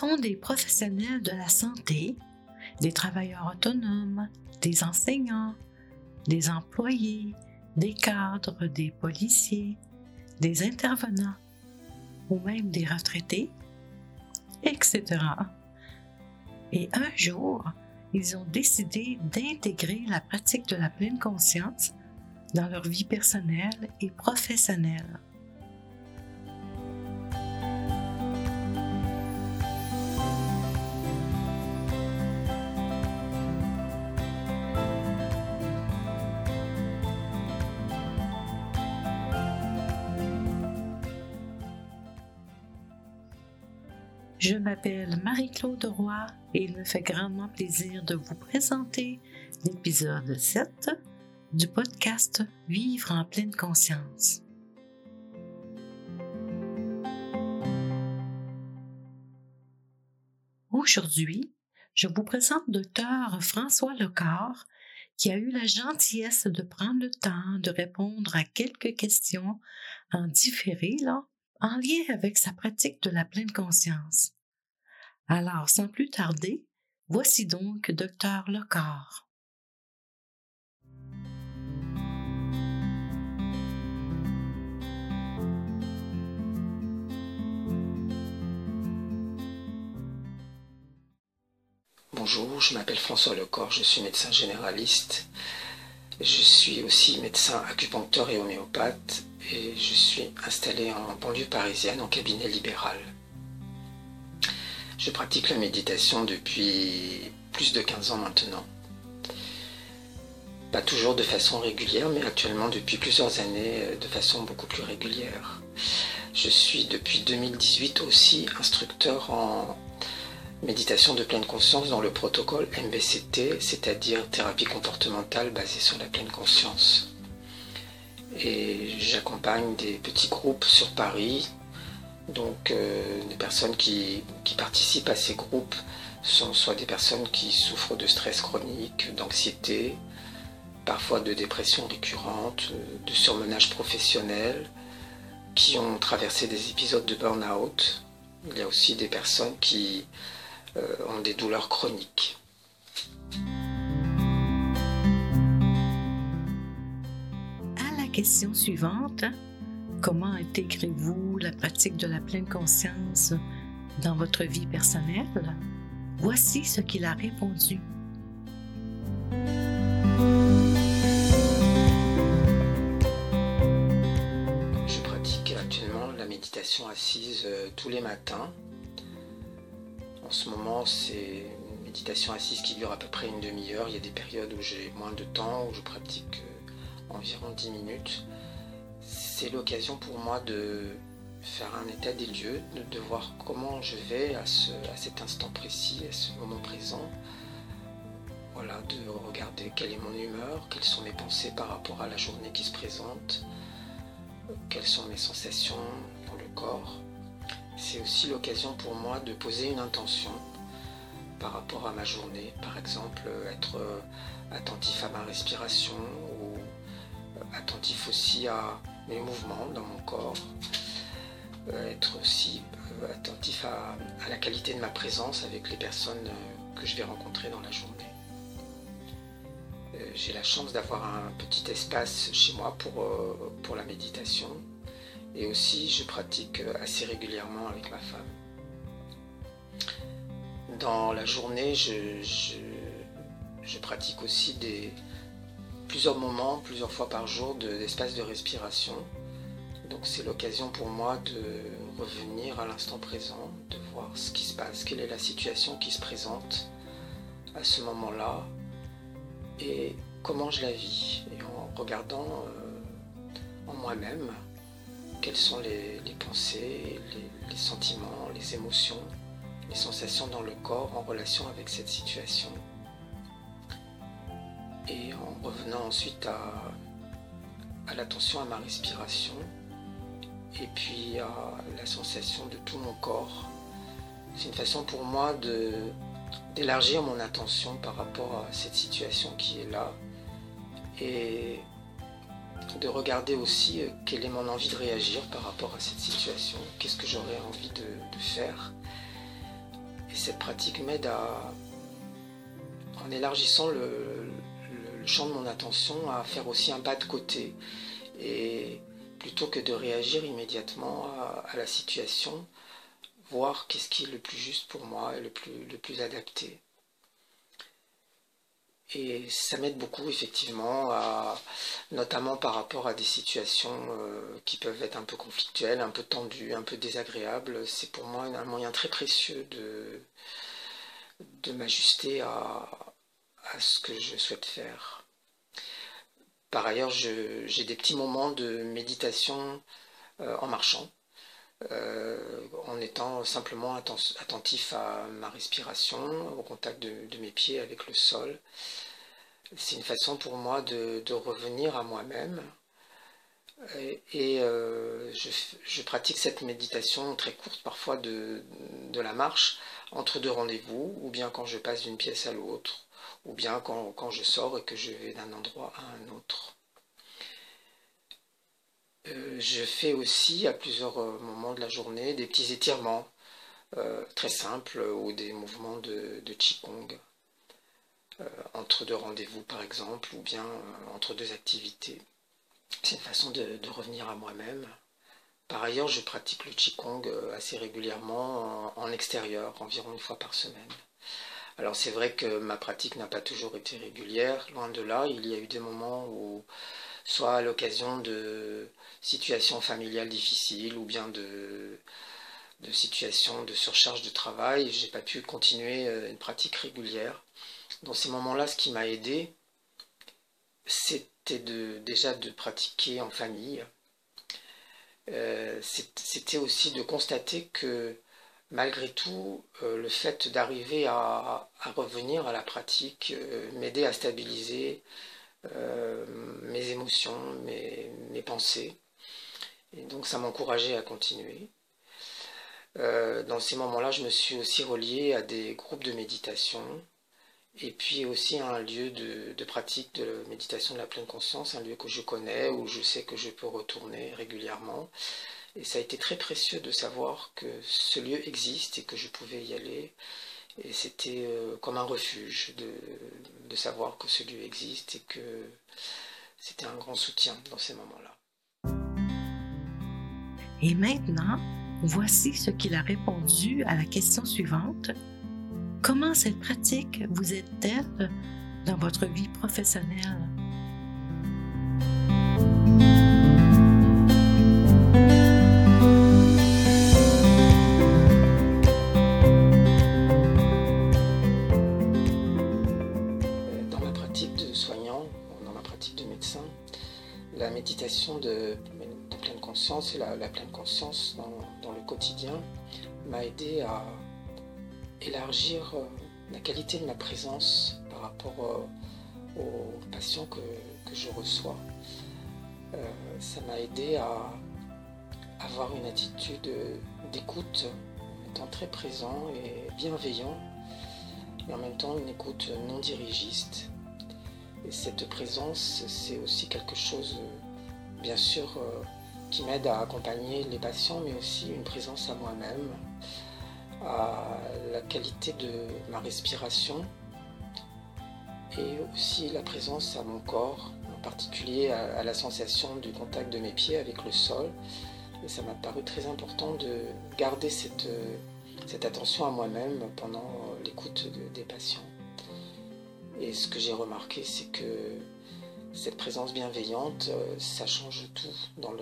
Sont des professionnels de la santé, des travailleurs autonomes, des enseignants, des employés, des cadres, des policiers, des intervenants ou même des retraités, etc. Et un jour, ils ont décidé d'intégrer la pratique de la pleine conscience dans leur vie personnelle et professionnelle. Je m'appelle Marie-Claude Roy et il me fait grandement plaisir de vous présenter l'épisode 7 du podcast Vivre en pleine conscience. Aujourd'hui, je vous présente Dr François Lecor qui a eu la gentillesse de prendre le temps de répondre à quelques questions en différé en lien avec sa pratique de la pleine conscience. Alors, sans plus tarder, voici donc Docteur Lecor. Bonjour, je m'appelle François Lecor, je suis médecin généraliste. Je suis aussi médecin acupuncteur et homéopathe et je suis installé en banlieue parisienne en cabinet libéral. Je pratique la méditation depuis plus de 15 ans maintenant. Pas toujours de façon régulière, mais actuellement depuis plusieurs années euh, de façon beaucoup plus régulière. Je suis depuis 2018 aussi instructeur en méditation de pleine conscience dans le protocole MBCT, c'est-à-dire thérapie comportementale basée sur la pleine conscience et j'accompagne des petits groupes sur Paris. Donc euh, des personnes qui, participent à ces groupes sont soit des personnes qui souffrent de stress chronique, d'anxiété, parfois de dépression récurrente, de surmenage professionnel, qui ont traversé des épisodes de burn-out. Il y a aussi des personnes qui euh, ont des douleurs chroniques. question suivante. Comment intégrez-vous la pratique de la pleine conscience dans votre vie personnelle? Voici ce qu'il a répondu. Je pratique actuellement la méditation assise euh, tous les matins. En ce moment, c'est une méditation assise qui dure à peu près une demi-heure. Il y a des périodes où j'ai moins de temps, où je pratique euh, environ 10 minutes. C'est l'occasion pour moi de faire un état des lieux, de, voir comment je vais à, cet instant précis, à ce moment présent. Voilà, de regarder quelle est mon humeur, quelles sont mes pensées par rapport à la journée qui se présente, quelles sont mes sensations dans le corps. C'est aussi l'occasion pour moi de poser une intention par rapport à ma journée, par exemple être attentif à ma respiration attentif aussi à mes mouvements dans mon corps, euh, être aussi euh, attentif à, la qualité de ma présence avec les personnes euh, que je vais rencontrer dans la journée. J'ai la chance d'avoir un petit espace chez moi pour, la méditation et aussi je pratique assez régulièrement avec ma femme. Dans la journée, je pratique aussi des, plusieurs moments, plusieurs fois par jour d'espace de, respiration. Donc c'est l'occasion pour moi de revenir à l'instant présent, de voir ce qui se passe, quelle est la situation qui se présente à ce moment-là et comment je la vis. Et en regardant euh, en moi-même quelles sont les, pensées, les sentiments, les émotions, les sensations dans le corps en relation avec cette situation en revenant ensuite à, l'attention à ma respiration et puis à la sensation de tout mon corps. C'est une façon pour moi de d'élargir mon attention par rapport à cette situation qui est là et de regarder aussi euh, quelle est mon envie de réagir par rapport à cette situation, qu'est-ce que j'aurais envie de, faire Et cette pratique m'aide à, en élargissant le, champ de mon attention, à faire aussi un pas de côté. Et plutôt que de réagir immédiatement à, la situation, voir qu'est-ce qui est le plus juste pour moi et le plus, le plus adapté. Et ça m'aide beaucoup effectivement, notamment par rapport à des situations euh, qui peuvent être un peu conflictuelles, un peu tendues, un peu désagréables. C'est pour moi un moyen très précieux de, de m'ajuster à, ce que je souhaite faire. Par ailleurs, j'ai des petits moments de méditation euh, en marchant. Euh, en étant simplement attentif à ma respiration, au contact de, mes pieds avec le sol. C'est une façon pour moi de, revenir à moi-même. Et, euh, je, pratique cette méditation très courte, parfois de, la marche, entre deux rendez-vous, ou bien quand je passe d'une pièce à l'autre, ou bien quand je sors et que je vais d'un endroit à un autre. Euh, je fais aussi à plusieurs euh, moments de la journée des petits étirements euh, très simples ou des mouvements de, de Qigong entre deux rendez-vous par exemple ou bien entre deux activités. C'est une façon de, revenir à moi-même. Par ailleurs, je pratique le Qigong assez régulièrement en, extérieur, environ une fois par semaine. Alors c'est vrai que ma pratique n'a pas toujours été régulière, loin de là, il y a eu des moments où soit à l'occasion de situations familiales difficiles ou bien de, situations de surcharge de travail. J'ai pas pu continuer euh, une pratique régulière. Dans ces moments-là, ce qui m'a aidé, c'était déjà de pratiquer en famille. Euh, c'était aussi de constater que malgré tout, euh, le fait d'arriver à, revenir à la pratique m'aidait à stabiliser mes émotions, mes pensées. Et donc ça m'encourageait à continuer. Euh, dans ces moments-là, je me suis aussi relié à des groupes de méditation et puis aussi à un lieu de, pratique de méditation de la pleine conscience, un lieu que je connais, où je sais que je peux retourner régulièrement. Et ça a été très précieux de savoir que ce lieu existe et que je pouvais y aller. Et c'était euh, comme un refuge de, de savoir que ce lieu existe et que c'était un grand soutien dans ces moments-là. Et maintenant, voici ce qu'il a répondu à la question suivante. Comment cette pratique vous aide-t-elle dans votre vie professionnelle? Et la, pleine conscience dans, le quotidien m'a aidé à élargir euh, la qualité de ma présence par rapport euh, aux patients que, je reçois. Euh, ça m'a aidé à avoir une attitude d'écoute, étant très présent et bienveillant, mais en même temps une écoute non dirigiste. Et cette présence, c'est aussi quelque chose, bien sûr, qui m'aide à accompagner les patients, mais aussi une présence à moi-même, à la qualité de ma respiration et aussi la présence à mon corps, en particulier à, la sensation du contact de mes pieds avec le sol. Et ça m'a paru très important de garder cette, cette attention à moi-même pendant l'écoute des patients. Et ce que j'ai remarqué, c'est que cette présence bienveillante, euh, ça change tout dans,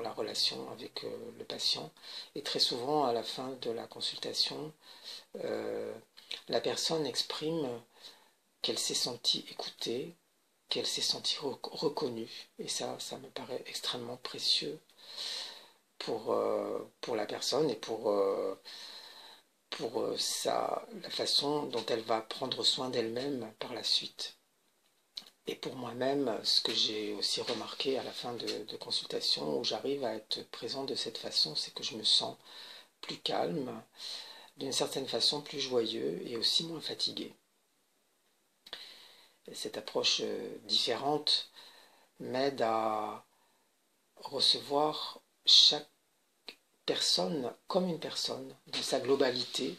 la relation avec euh, le patient. Et très souvent, à la fin de la consultation, euh, la personne exprime qu'elle s'est sentie écoutée, qu'elle s'est sentie reconnue. Et ça, ça me paraît extrêmement précieux pour, la personne et pour la façon dont elle va prendre soin d'elle-même par la suite. Et pour moi-même, ce que j'ai aussi remarqué à la fin de, consultation, où j'arrive à être présent de cette façon, c'est que je me sens plus calme, d'une certaine façon plus joyeux et aussi moins fatigué. cette approche euh, différente m'aide à recevoir chaque personne comme une personne, dans sa globalité,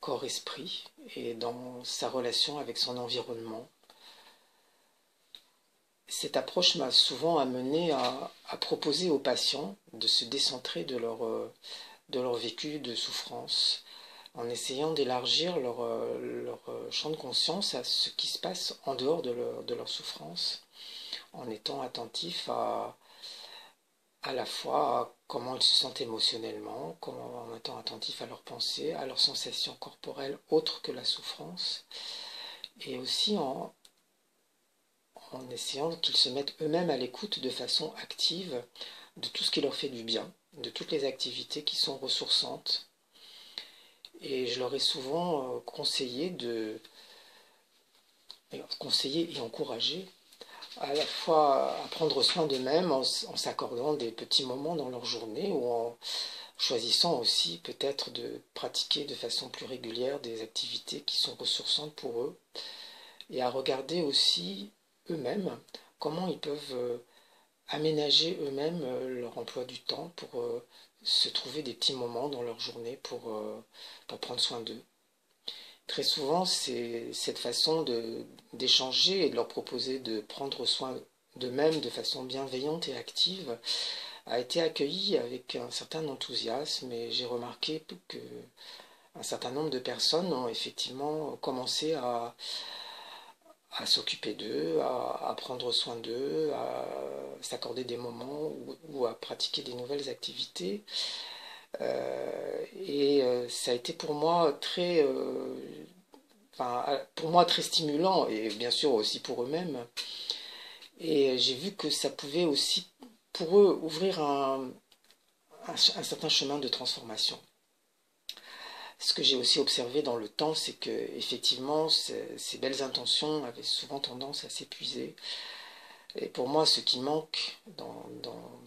corps-esprit et dans sa relation avec son environnement. Cette approche m'a souvent amené à, proposer aux patients de se décentrer de leur, leur vécu de souffrance en essayant d'élargir leur, leur, champ de conscience à ce qui se passe en dehors de leur, de souffrance, en étant attentif à, à la fois comment ils se sentent émotionnellement, en étant attentifs à leurs pensées, à leurs sensations corporelles autres que la souffrance, et aussi en, en essayant qu'ils se mettent eux-mêmes à l'écoute de façon active de tout ce qui leur fait du bien, de toutes les activités qui sont ressourçantes. Et je leur ai souvent euh, conseillé de conseiller et encourager à la fois à prendre soin d'eux-mêmes en, s'accordant des petits moments dans leur journée ou en choisissant aussi peut-être de pratiquer de façon plus régulière des activités qui sont ressourçantes pour eux et à regarder aussi eux-mêmes comment ils peuvent euh, aménager eux-mêmes euh, leur emploi du temps pour euh, se trouver des petits moments dans leur journée pour, prendre soin d'eux. Très souvent, cette façon d'échanger et de leur proposer de prendre soin d'eux-mêmes de façon bienveillante et active a été accueillie avec un certain enthousiasme et j'ai remarqué que un certain nombre de personnes ont effectivement commencé à, à s'occuper d'eux, à, prendre soin d'eux, à s'accorder des moments ou, à pratiquer des nouvelles activités. Euh, et euh, ça a été pour moi très, euh, pour moi très stimulant et bien sûr aussi pour eux-mêmes. Et j'ai vu que ça pouvait aussi pour eux ouvrir un, un, certain chemin de transformation. Ce que j'ai aussi observé dans le temps, c'est que effectivement ces belles intentions avaient souvent tendance à s'épuiser. Et pour moi, ce qui manque dans,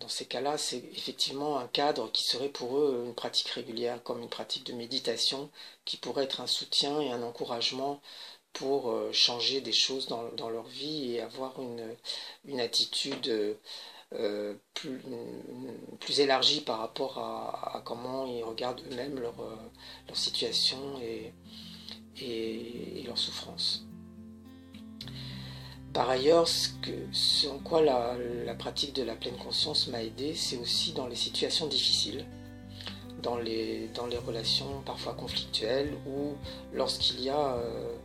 ces cas-là, c'est effectivement un cadre qui serait pour eux une pratique régulière, comme une pratique de méditation, qui pourrait être un soutien et un encouragement pour euh, changer des choses dans, leur vie et avoir une, une attitude euh, plus, plus, élargie par rapport à, comment ils regardent eux-mêmes leur, euh, situation et, leur souffrance. Par ailleurs, ce, en quoi la, pratique de la pleine conscience m'a aidé, c'est aussi dans les situations difficiles, dans les, dans les relations parfois conflictuelles ou lorsqu'il y a euh,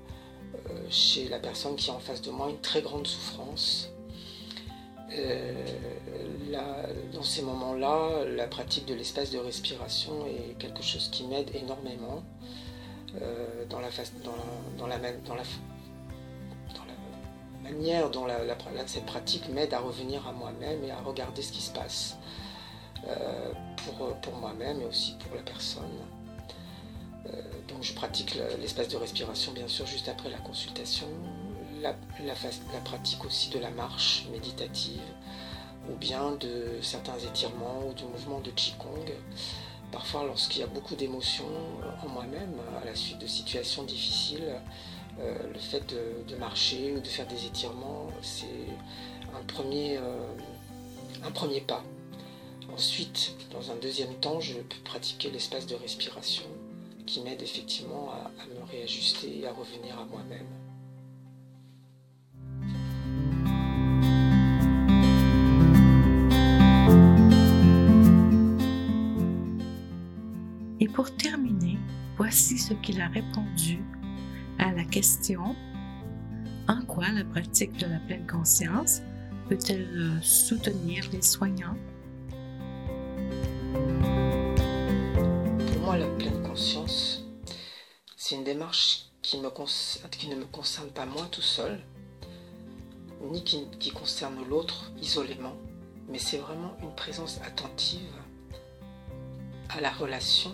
euh, chez la personne qui est en face de moi une très grande souffrance. Euh, dans ces moments-là, la pratique de l'espace de respiration est quelque chose qui m'aide énormément dans, la, manière dont cette pratique m'aide à revenir à moi-même et à regarder ce qui se passe euh, pour, pour moi-même et aussi pour la personne. Euh, donc je pratique l'espace de respiration bien sûr juste après la consultation, la, pratique aussi de la marche méditative ou bien de certains étirements ou du mouvement de Qigong. Parfois lorsqu'il y a beaucoup d'émotions en moi-même à la suite de situations difficiles, euh, le fait de, marcher ou de faire des étirements, c'est un premier, euh, un premier pas. Ensuite, dans un deuxième temps, je peux pratiquer l'espace de respiration qui m'aide effectivement à, me réajuster et à revenir à moi-même. Et pour terminer, voici ce qu'il a répondu à la question en quoi la pratique de la pleine conscience peut-elle euh, soutenir les soignants Pour moi, la pleine conscience, c'est une démarche qui, ne me concerne pas moi tout seul, ni qui concerne l'autre isolément, mais c'est vraiment une présence attentive à la relation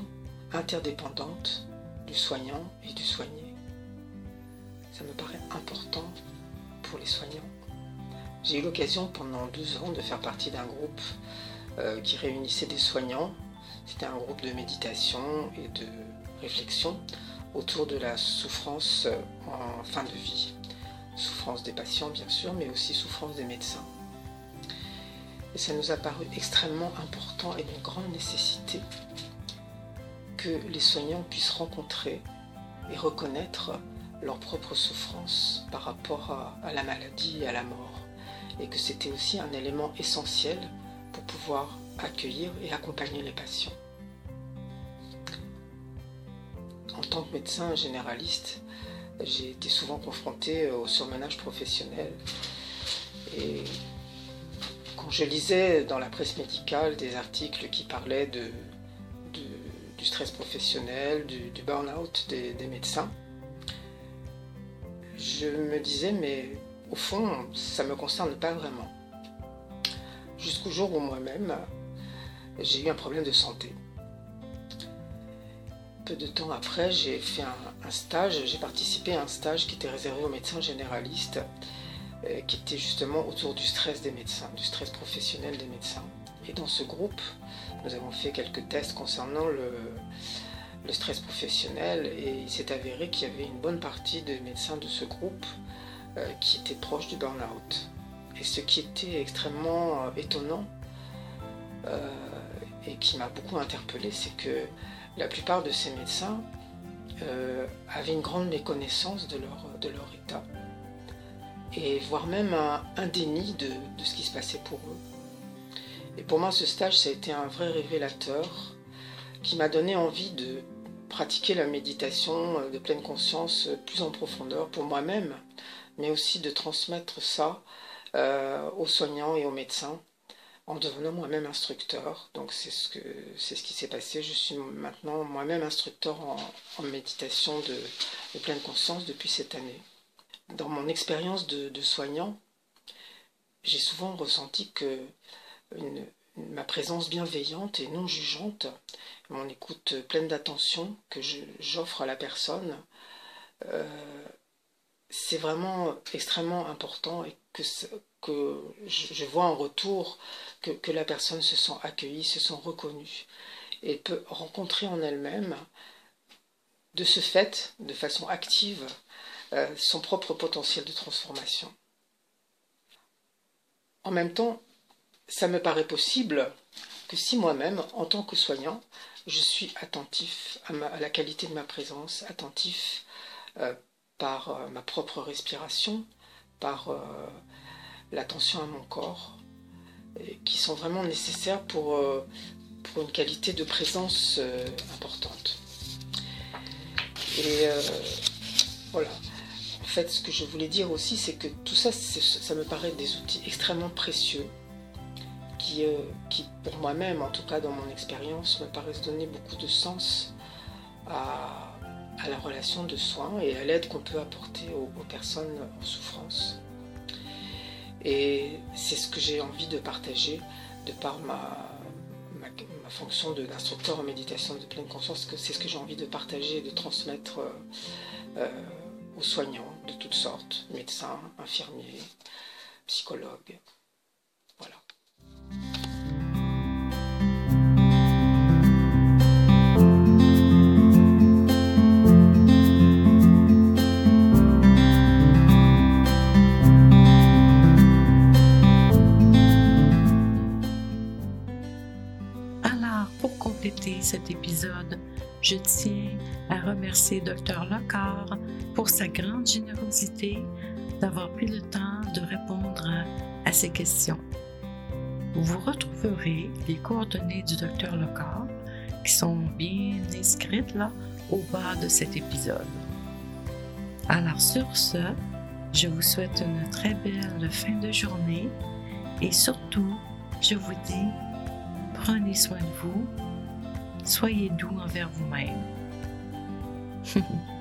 interdépendante du soignant et du soigné ça me paraît important pour les soignants. J'ai eu l'occasion pendant 12 ans de faire partie d'un groupe euh, qui réunissait des soignants. C'était un groupe de méditation et de réflexion autour de la souffrance euh, en fin de vie. Souffrance des patients bien sûr, mais aussi souffrance des médecins. Et ça nous a paru extrêmement important et d'une grande nécessité que les soignants puissent rencontrer et reconnaître leur propre souffrance par rapport à, la maladie et à la mort. Et que c'était aussi un élément essentiel pour pouvoir accueillir et accompagner les patients. En tant que médecin généraliste, j'ai été souvent confronté au surmenage professionnel. Et quand je lisais dans la presse médicale des articles qui parlaient de, du stress professionnel, du, burn-out des, médecins, je me disais, mais au fond, ça me concerne pas vraiment. Jusqu'au jour où moi-même, j'ai eu un problème de santé. Peu de temps après, j'ai fait un, stage, j'ai participé à un stage qui était réservé aux médecins généralistes, euh, qui était justement autour du stress des médecins, du stress professionnel des médecins. Et dans ce groupe, nous avons fait quelques tests concernant le, stress professionnel et il s'est avéré qu'il y avait une bonne partie des médecins de ce groupe euh, qui étaient proches du burn-out. Et ce qui était extrêmement euh, étonnant euh, et qui m'a beaucoup interpellé, c'est que la plupart de ces médecins avaient une grande méconnaissance de leur, de leur état et voire même un, déni de ce qui se passait pour eux. Et pour moi, ce stage, ça a été un vrai révélateur qui m'a donné envie de pratiquer la méditation euh, de pleine conscience euh, plus en profondeur pour moi-même, mais aussi de transmettre ça euh, aux soignants et aux médecins en devenant moi-même instructeur. Donc c'est ce, que, c'est ce qui s'est passé. Je suis maintenant moi-même instructeur en, méditation de, pleine conscience depuis cette année. Dans mon expérience de, de soignant, j'ai souvent ressenti que ma présence bienveillante et non jugeante, mon écoute pleine d'attention que j'offre à la personne, euh, c'est vraiment extrêmement important et que, je, vois en retour que, la personne se sent accueillie, se sent reconnue et peut rencontrer en elle-même, de ce fait, de façon active, euh, son propre potentiel de transformation. En même temps, ça me paraît possible que si moi-même, en tant que soignant, je suis attentif à, la qualité de ma présence, attentif euh, par euh, ma propre respiration, par euh, l'attention à mon corps, qui sont vraiment nécessaires pour, pour une qualité de présence importante. Et voilà. En fait, ce que je voulais dire aussi, c'est que tout ça, ça me paraît des outils extrêmement précieux euh, qui, pour moi-même, en tout cas dans mon expérience, me paraissent donner beaucoup de sens à, la relation de soins et à l'aide qu'on peut apporter aux, personnes en souffrance. Et c'est ce que j'ai envie de partager de par ma, fonction d'instructeur en méditation de pleine conscience, que c'est ce que j'ai envie de partager et de transmettre euh, euh, aux soignants de toutes sortes, médecins, infirmiers, psychologues. Dr Locard pour sa grande générosité d'avoir pris le temps de répondre à ces questions. Vous retrouverez les coordonnées du Dr Locard qui sont bien inscrites là au bas de cet épisode. Alors sur ce, je vous souhaite une très belle fin de journée et surtout, je vous dis, prenez soin de vous soyez doux envers vous-même. 哼 哼